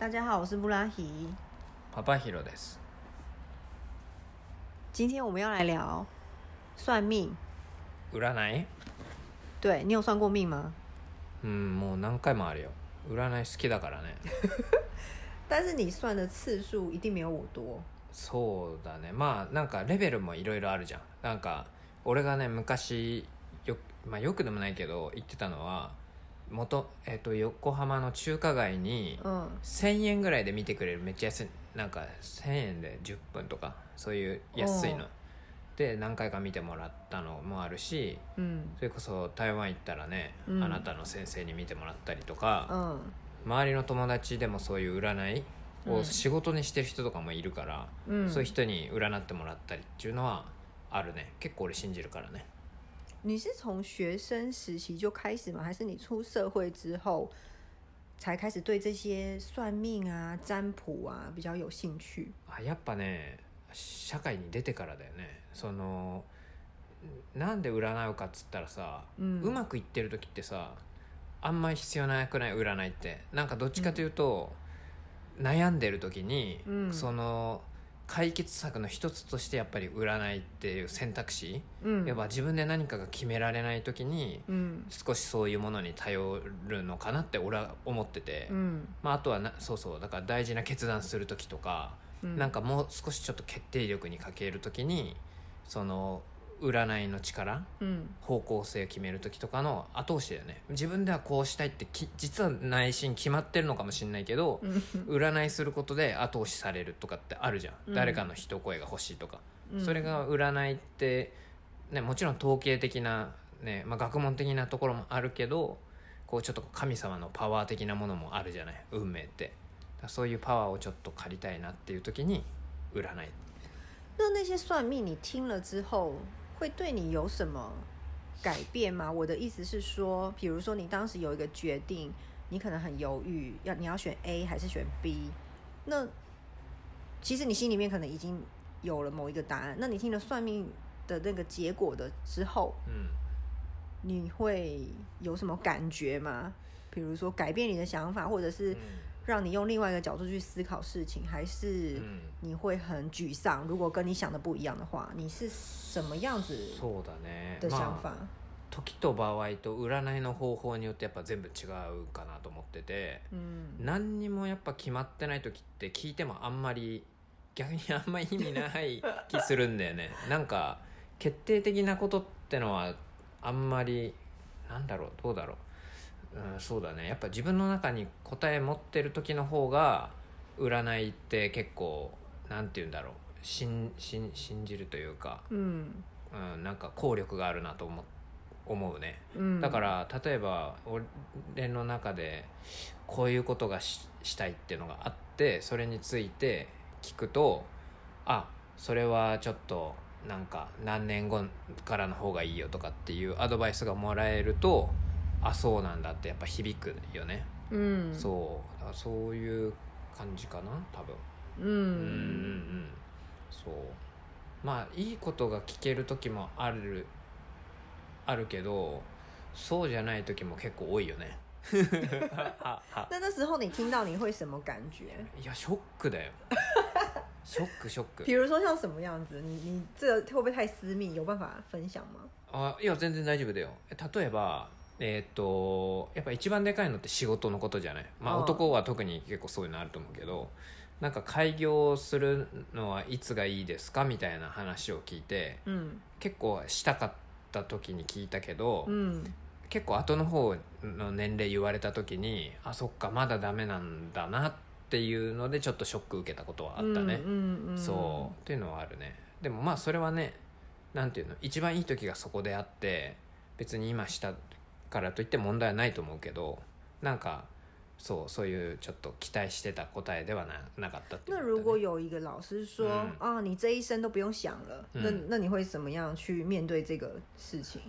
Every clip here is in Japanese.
大家好，我是布拉希。パパヒロです。今天我们要来聊算命。占い？对你有算过命吗？うん、もう何回もあるよ。占い好きだからね。但是你算的次数一定没有我多。そうだね。まあ、なんかレベルもいろいろあるじゃん。なんか、俺がね、昔、よ、まあよくでもないけど、言ってたのは、元、えっ、と、横浜の中華街に、嗯1000円ぐらいで見てくれる。めっちゃ安い。なんか1000円で10分とかそういう安いの。で何回か見てもらったのもあるし嗯それこそ台湾行ったらね、うん。あなたの先生に見てもらったりとか、嗯周りの友達でもそういう占いを仕事にしてる人とかもいるから、嗯そういう人に占ってもらったりっていうのはあるね。結構俺信じるからね你是从学生时期就开始吗？还是你出社会之后才开始对这些算命啊、占卜啊比较有兴趣？あやっぱね社会に出てからだよねそのなんで占うかっつったらさ、ううんまくいってる時ってさあんまり必要なくない占いってなんかどっちかというと、悩んでる時に、うんその 解決策の一つとしてやっぱり占いっていう選択肢、嗯やっぱ自分で何かが決められない時に嗯少しそういうものに頼るのかなって俺は思ってて、嗯まあ、あとはなそうそう。だから大事な決断する時とか、うん。なんかもう少しちょっと決定力に欠ける時にその占いの力嗯方向性を決める時とかの後押しだよね。自分ではこうしたいってき実は内心決まってるのかもしれないけど、占いすることで後押しされるとかってあるじゃん、うん。誰かの一声が欲しいとか、うん。それが占いって、ね、もちろん統計的な、ねまあ、学問的なところもあるけどこうちょっと神様のパワー的なものもあるじゃない？運命って。そういうパワーをちょっと借りたいなっていう時に占い。那那些算命你听了之后，会对你有什么改变吗？我的意思是说，比如说你当时有一个决定，你可能很犹豫，要你要选 A 还是选 B，那其实你心里面可能已经有了某一个答案。那你听了算命的那个结果的之后，嗯你会有什么感觉吗？比如说改变你的想法，或者是让你用另外一个角度去思考事情，还是嗯。你会很沮丧？如果跟你想的不一样的话，你是什么样子的想法？まあ時と場合と占いの方法によってやっぱ全部違うかなと思ってて、嗯何にもやっぱ決まってない時って聞いてもあんまり逆にあんまり意味ない気するんだよね。なんか決定的なことってのはあんまりなんだろうどうだろう、うん、そうだね。やっぱ自分の中に答え持ってる時の方が占いって結構なんて言うんだろう。信信信じるというか、嗯うん、なんか効力があるなと思思うね。嗯，だから例えば俺の中でこういうことがししたいっていうのがあってそれについて聞くとあそれはちょっとなんか何年後からの方がいいよとかっていうアドバイスがもらえるとあそうなんだってやっぱ響くよね、嗯そうだからそういう感じかな多分。嗯うんうんうん。そう。まあいいことが聞ける時もあるあるけどそうじゃない時も結構多いよね。はは那那时候你听到你会什么感觉？いやショックだよ。ショックショック。比如说像什么样子？你你这个会不会太私密？有办法分享吗？あいや全然大丈夫だよ。例えばえっ、とやっぱ一番でかいのって仕事のことじゃない。まあ男は特に結構そういうのあると思うけどなんか開業するのはいつがいいですかみたいな話を聞いて嗯結構したかった時に聞いたけど、嗯結構後の方の年齢言われた時にあそっかまだダメなんだなっていうのでちょっとショック受けたことはあったね、そうっていうのはあるね。でもまあそれはねなんていうの一番いい時がそこであって別に今したからといって問題はないと思うけどなんかそうそういうちょっと期待してた答えではななかったっていう那ことだね如果有一个老师说、嗯啊，你这一生都不用想了，那嗯那你会怎么样去面对这个事情？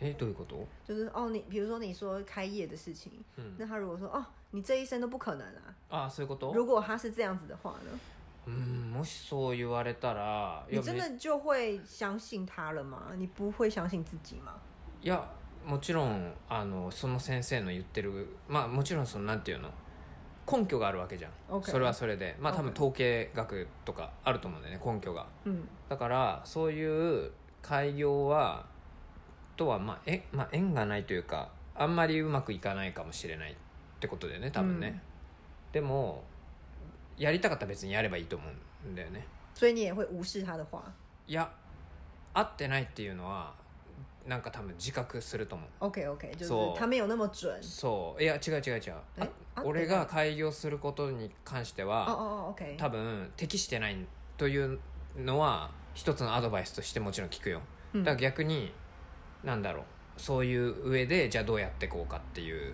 えどういうこと就是哦，你比如说你说开业的事情，嗯那他如果说哦，你这一生都不可能啊，ああそういうこと如果他是这样子的话呢，うんもしそう言われたらい你真やめ的就会相信他了吗？你不会相信自己吗？いや もちろんあのその先生の言ってるまあもちろんそのなんていうの根拠があるわけじゃん。OK それはそれで。まあ多分統計学とかあると思うんだよね根拠が。嗯だからそういう開業はとはまあえ、まあ、縁がないというかあんまりうまくいかないかもしれないってことだよね多分ね、でもやりたかったら別にやればいいと思うんだよね。所以你也会无视他的话？いや合ってないっていうのはなんか多分自覚すると思う。OK OK，就是そう他没有那么准。そう。いや違う違う違う。俺が開業することに関して哦は。多分適してないというのは一つのアドバイスとしてもちろん聞くよ。うん。だから逆になんだろう。そういう上でじゃあどうやっていこうかっていう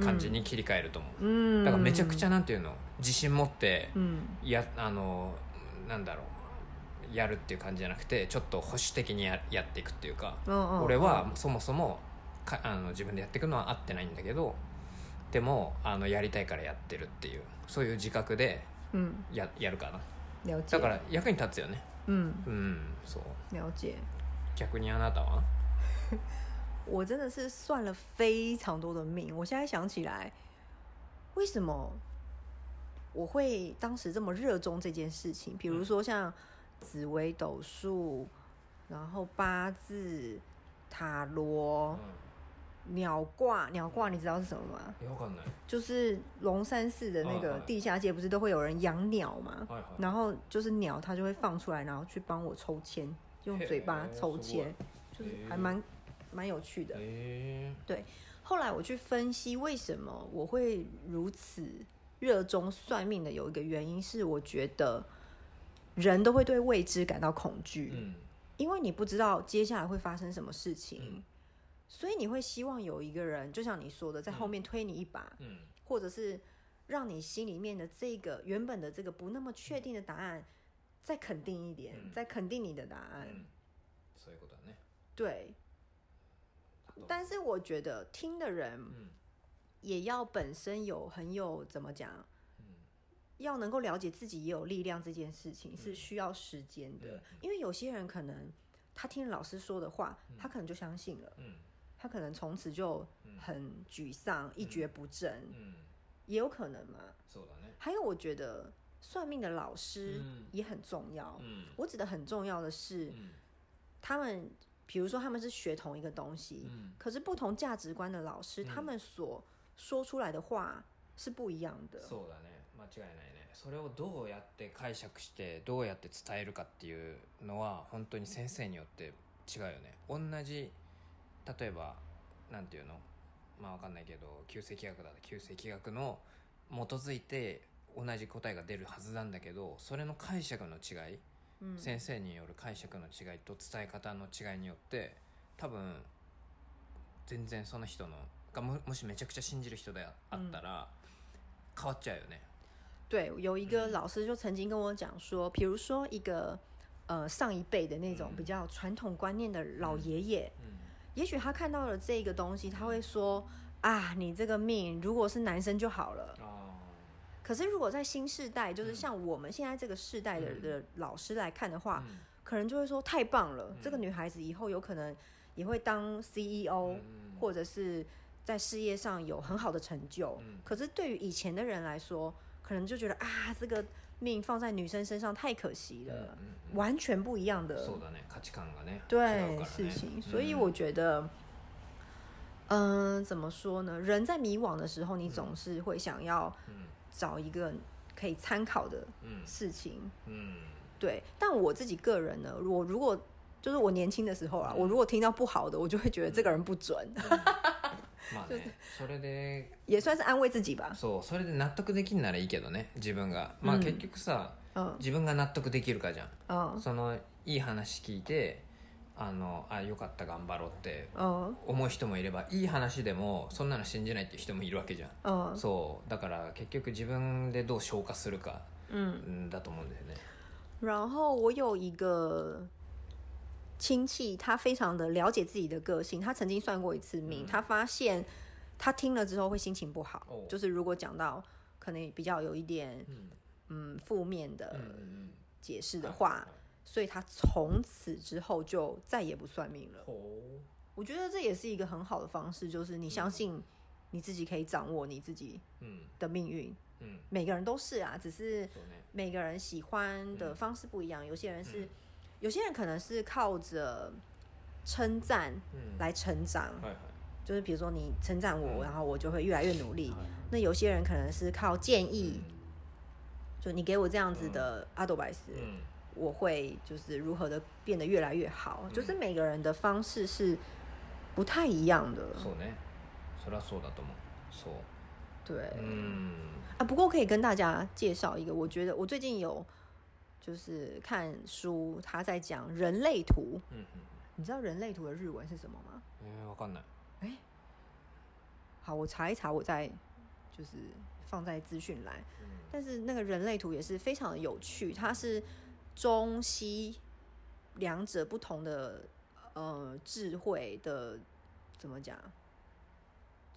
感じに切り替えると思う、嗯だからめちゃくちゃなんていうの？自信持って嗯やあのなんだろうやるっていう感じじゃなくてちょっと保守的にややっていくっていうか、俺はそもそもかあの自分でやっていくのは合ってないんだけどでもあのやりたいからやってるっていうそういう自覚で嗯ややるかな。だから役に立つよね。嗯うんそう。了解。逆にあなたは？我真的是算了非常多的命，我现在想起来，为什么我会当时这么热衷这件事情？比如说像紫微斗数，然后八字、塔罗、鸟卦。鸟卦你知道是什么吗？えわかんない就是龙山寺的那哦哦个地下界不是都会有人养鸟吗？はいはい然后就是鸟，它就会放出来，然后去帮我抽签，用嘴巴嘿抽签す，就是へ还蛮蛮有趣的。え后来我去分析为什么我会如此热衷算命的，有一个原因是我觉得 人都会对未知感到恐惧，うん因为你不知道接下来会发生什么事情，嗯所以你会希望有一个人，就像你说的，在后面推你一把，うん或者是让你心里面的这个原本的这个不那么确定的答案再肯定一点，嗯再肯定你的答案。うんそういうことだね对，但是我觉得听的人うん也要本身有很有怎么讲，うん 要能够了解自己也有力量这件事情是需要时间的，嗯因为有些人可能他听老师说的话，他可能就相信了，うん他可能从此就很沮丧、一蹶不振，うん也有可能嘛。そうだね还有，我觉得算命的老师嗯也很重要。うん我指的很重要的是，うん他们比如说他们是学同一个东西，うん可是不同价值观的老师，嗯他们所说出来的话是不一样的。 間違いないね。それをどうやって解釈してどうやって伝えるかっていうのは本当に先生によって違うよね。同じ例えばなんていうの？まあわかんないけど旧石器学だ旧石器学の基づいて同じ答えが出るはずなんだけどそれの解釈の違い、嗯先生による解釈の違いと伝え方の違いによって多分全然その人のがももしめちゃくちゃ信じる人であったら、変わっちゃうよね对，有一个老师就曾经跟我讲说，比如说一个呃上一辈的那种嗯比较传统观念的老爷爷，うん也许他看到了这个东西，他会说啊，你这个命如果是男生就好了。あ可是如果在新世代，就是嗯像我们现在这个世代的嗯的老师来看的ー话，うん可能就会说太棒了，嗯这个女孩子以后有可能也会当 CEO，、うん或者是在事业上有很好的成就。嗯可是对于以前的人来说， 可能就觉得啊，这个命放在女生身上太可惜了，うんうん完全不一样的そうだね価値観がね違う对からね事情。うん所以我觉得，嗯、怎么说呢？人在迷惘的时候，你总是会想要うん找一个可以参考的うん事情。うん对，但我自己个人呢，我如果就是我年轻的时候啊，嗯我如果听到不好的，我就会觉得这个人不准， まあねそれで也算是安慰自己吧。そうそれで納得できんならいいけどね自分が。まあうん。結局さ、嗯自分が納得できるかじゃん。嗯そのいい話聞いてあのあよかった頑張ろうって嗯思う人もいればいい話でもそんなの信じないっていう人もいるわけじゃん。嗯そう。だから結局自分でどう消化するか嗯。うん。だと思うんだよね。然后我有一个亲戚，他非常的了解自己的个性，他曾经算过一次命，嗯他发现他听了之后会心情不好，哦就是如果讲到可能比较有一点うん嗯负面的うん解释的话，所以他从此之后就再也不算命了。ほ我觉得这也是一个很好的方式，就是你相信你自己可以掌握你自己ううん的命运， うん每个人都是啊，只是そうね每个人喜欢的方式不一样。有些人是， 有些人可能是靠着称赞うん来成长，はいはい就是比如说你称赞我，嗯然后我就会越来越努力。はい那有些人可能是靠建议，嗯就你给我这样子的阿斗白斯，うん我会就是如何的变得越来越好。嗯就是每个人的方式是不太一样的，そうねそれはそうだと思うそう对。うん啊，不过可以跟大家介绍一个，我觉得我最近有 就是看书，他在讲人类图。うんうん你知道人类图的日文是什么吗？えーわかんない好，我查一查，我再就是放在资讯栏。うん但是那个人类图也是非常的有趣，它是中西两者不同的呃智慧的怎么讲？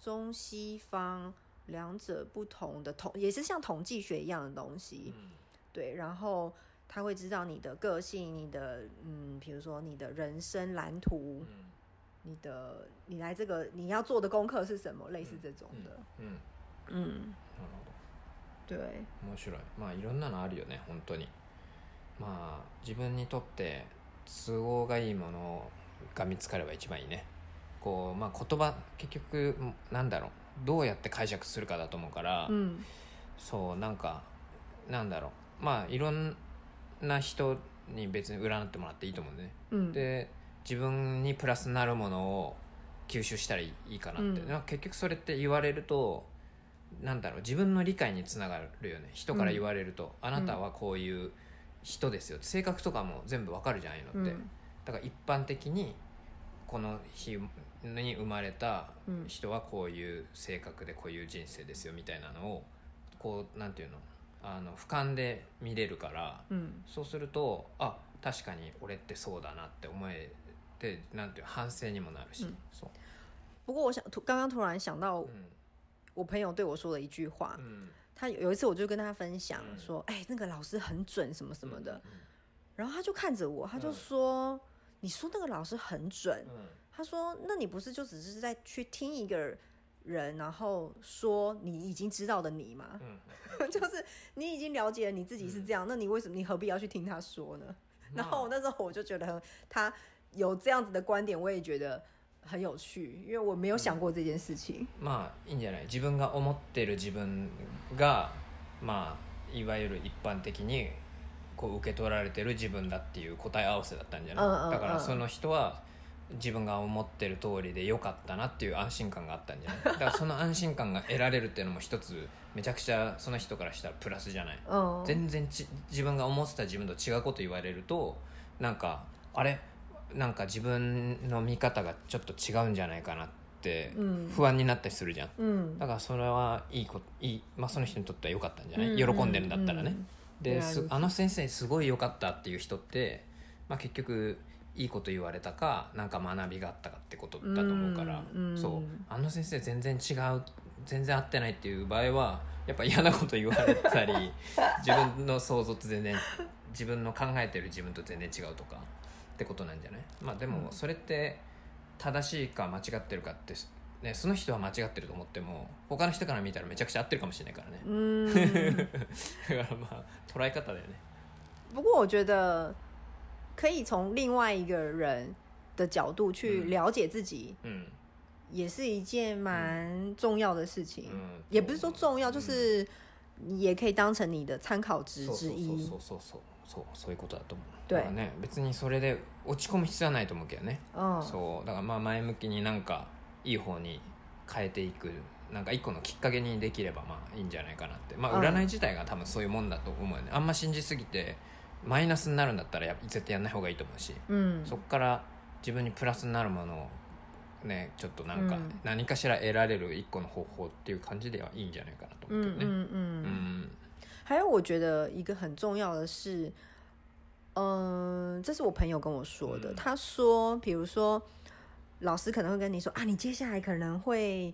中西方两者不同的统，也是像统计学一样的东西。うん对，然后 他会知道你的个性，你的嗯，比如说你的人生蓝图，うん你的你来这个你要做的功課是什么，类似这种的。うん嗯，なるほど对，面白いまあいろんなのあるよね本当にまあ自分にとって都合がいいものが見つかれば一番いいねこうまあ言葉結局なんだろうどうやって解釈するかだと思うから、嗯そうなんかなんだろうまあいろんな 人に別に占ってもらっていいと思うんでね。嗯，で自分にプラスになるものを吸収したらいいかなって、うん。なんか結局それって言われるとなんだろう自分の理解につながるよね。人から言われると、あなたはこういう人ですよ性格とかも全部わかるじゃんああいうのって、嗯だから一般的にこの日に生まれたうん。人はこういう性格でこういう人生ですよみたいなのをこうなんていうの？あの俯瞰で見れるから嗯そうするとあ確かに俺ってそうだなって思えてなんていう反省にもなるし、うんそう不过我想突刚刚突然想到うん我朋友对我说的一句话，うん他有有一次我就跟他分享嗯说，哎、那个老师很准什么什么的，うん然后他就看着我，他就说，你说那个老师很准，うん他说，那你不是就只是在去听一个 人，然后说你已经知道的你吗？うん就是你已经了解了你自己是这样，那你为什么你何必要去听他说呢？然后那时候我就觉得很他有这样子的观点，我也觉得很有趣，因为我没有想过这件事情。まあいいんじゃない自分が思ってる自分がまあいわゆる一般的にこう受け取られてる自分だっていう答え合わせだったんじゃない、うんうんうんだからその人は 自分が思ってる通りでよかったなっていう安心感があったんじゃない？だからその安心感が得られるっていうのも一つめちゃくちゃその人からしたらプラスじゃない？嗯，全然ち自分が思ってた自分と違うこと言われるとなんかあれ？なんか自分の見方がちょっと違うんじゃないかなってうん。不安になったりするじゃん、嗯だからそれはいいこといい、まあ、その人にとっては良かったんじゃない、うん。喜んでるんだったらね、うん。であの先生すごい良かったっていう人って、まあ、結局いいこと言われたかなんか学びがあったかってことだと思うから、うんうん。そう。あの先生全然違う全然合ってないっていう場合はやっぱ嫌なこと言われたり 自分の想像と全然自分の考えてる自分と全然違うとかってことなんじゃない？まあでもそれって正しいか間違ってるかって、ね、その人は間違ってると思っても他の人から見たらめちゃくちゃ合ってるかもしれないからね。嗯。だからまあ捉え方だよね。不过我觉得可以从另外一个人的角度去嗯了解自己，うん也是一件蛮重要的事情。うん也不是说重要，嗯就是你也可以当成你的参考值そうそう之一そ。うそうそうそうそういうことだと思う对だからね別にそれで落ち込む必要はないと思うけどね、嗯，そうだからまあ前向きになんかいい方に変えていくなんか一個のきっかけにできればまあいいんじゃないかなってまあうん占い自体が多分そういうもんだと思うよねあんま信じすぎて マイナスになるんだったらや絶対やんない方がいいと思うし、嗯そこから自分にプラスになるものをねちょっとなんかうん何かしら得られる一個の方法っていう感じではいいんじゃないかなと思うけどね嗯嗯う嗯。ん还有，我觉得一个很重要的是，嗯、这是我朋友跟我说的。嗯他说，比如说，老师可能会跟你说啊，你接下来可能会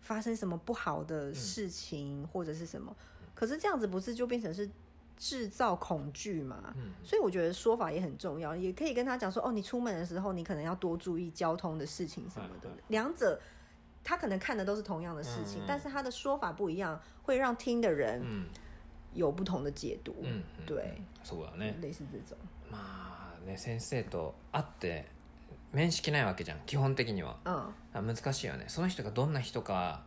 发生什么不好的事情，或者是什么。可是这样子不是就变成是制造恐惧嘛？うん所以我觉得说法也很重要，也可以跟他讲说，哦，你出门的时候你可能要多注意交通的事情什么的嗯嗯。两者 他可能看的都是同样的事情，嗯但是他的说法不一样，会让听的人うん有不同的解读。うんうん对，そうだね类似这种。まあね先生と会って面識ないわけじゃん基本的には嗯あ難しいよねその人がどんな人か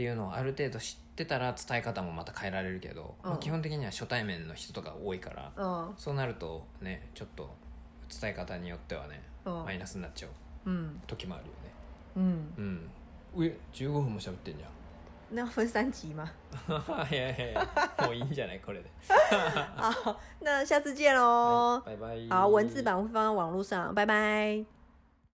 っていうのをある程度知ってたら伝え方もまた変えられるけど、まあうん基本的には初対面の人とか多いから嗯そうなるとねちょっと伝え方によってはね嗯マイナスになっちゃう嗯時もあるよね。嗯，うん。上15分も喋ってんじゃん。那要分三集吗？いやいやいやもういいんじゃないこれで。好，那下次见喽。バイバイ。好，文字版会放在网络上，拜拜。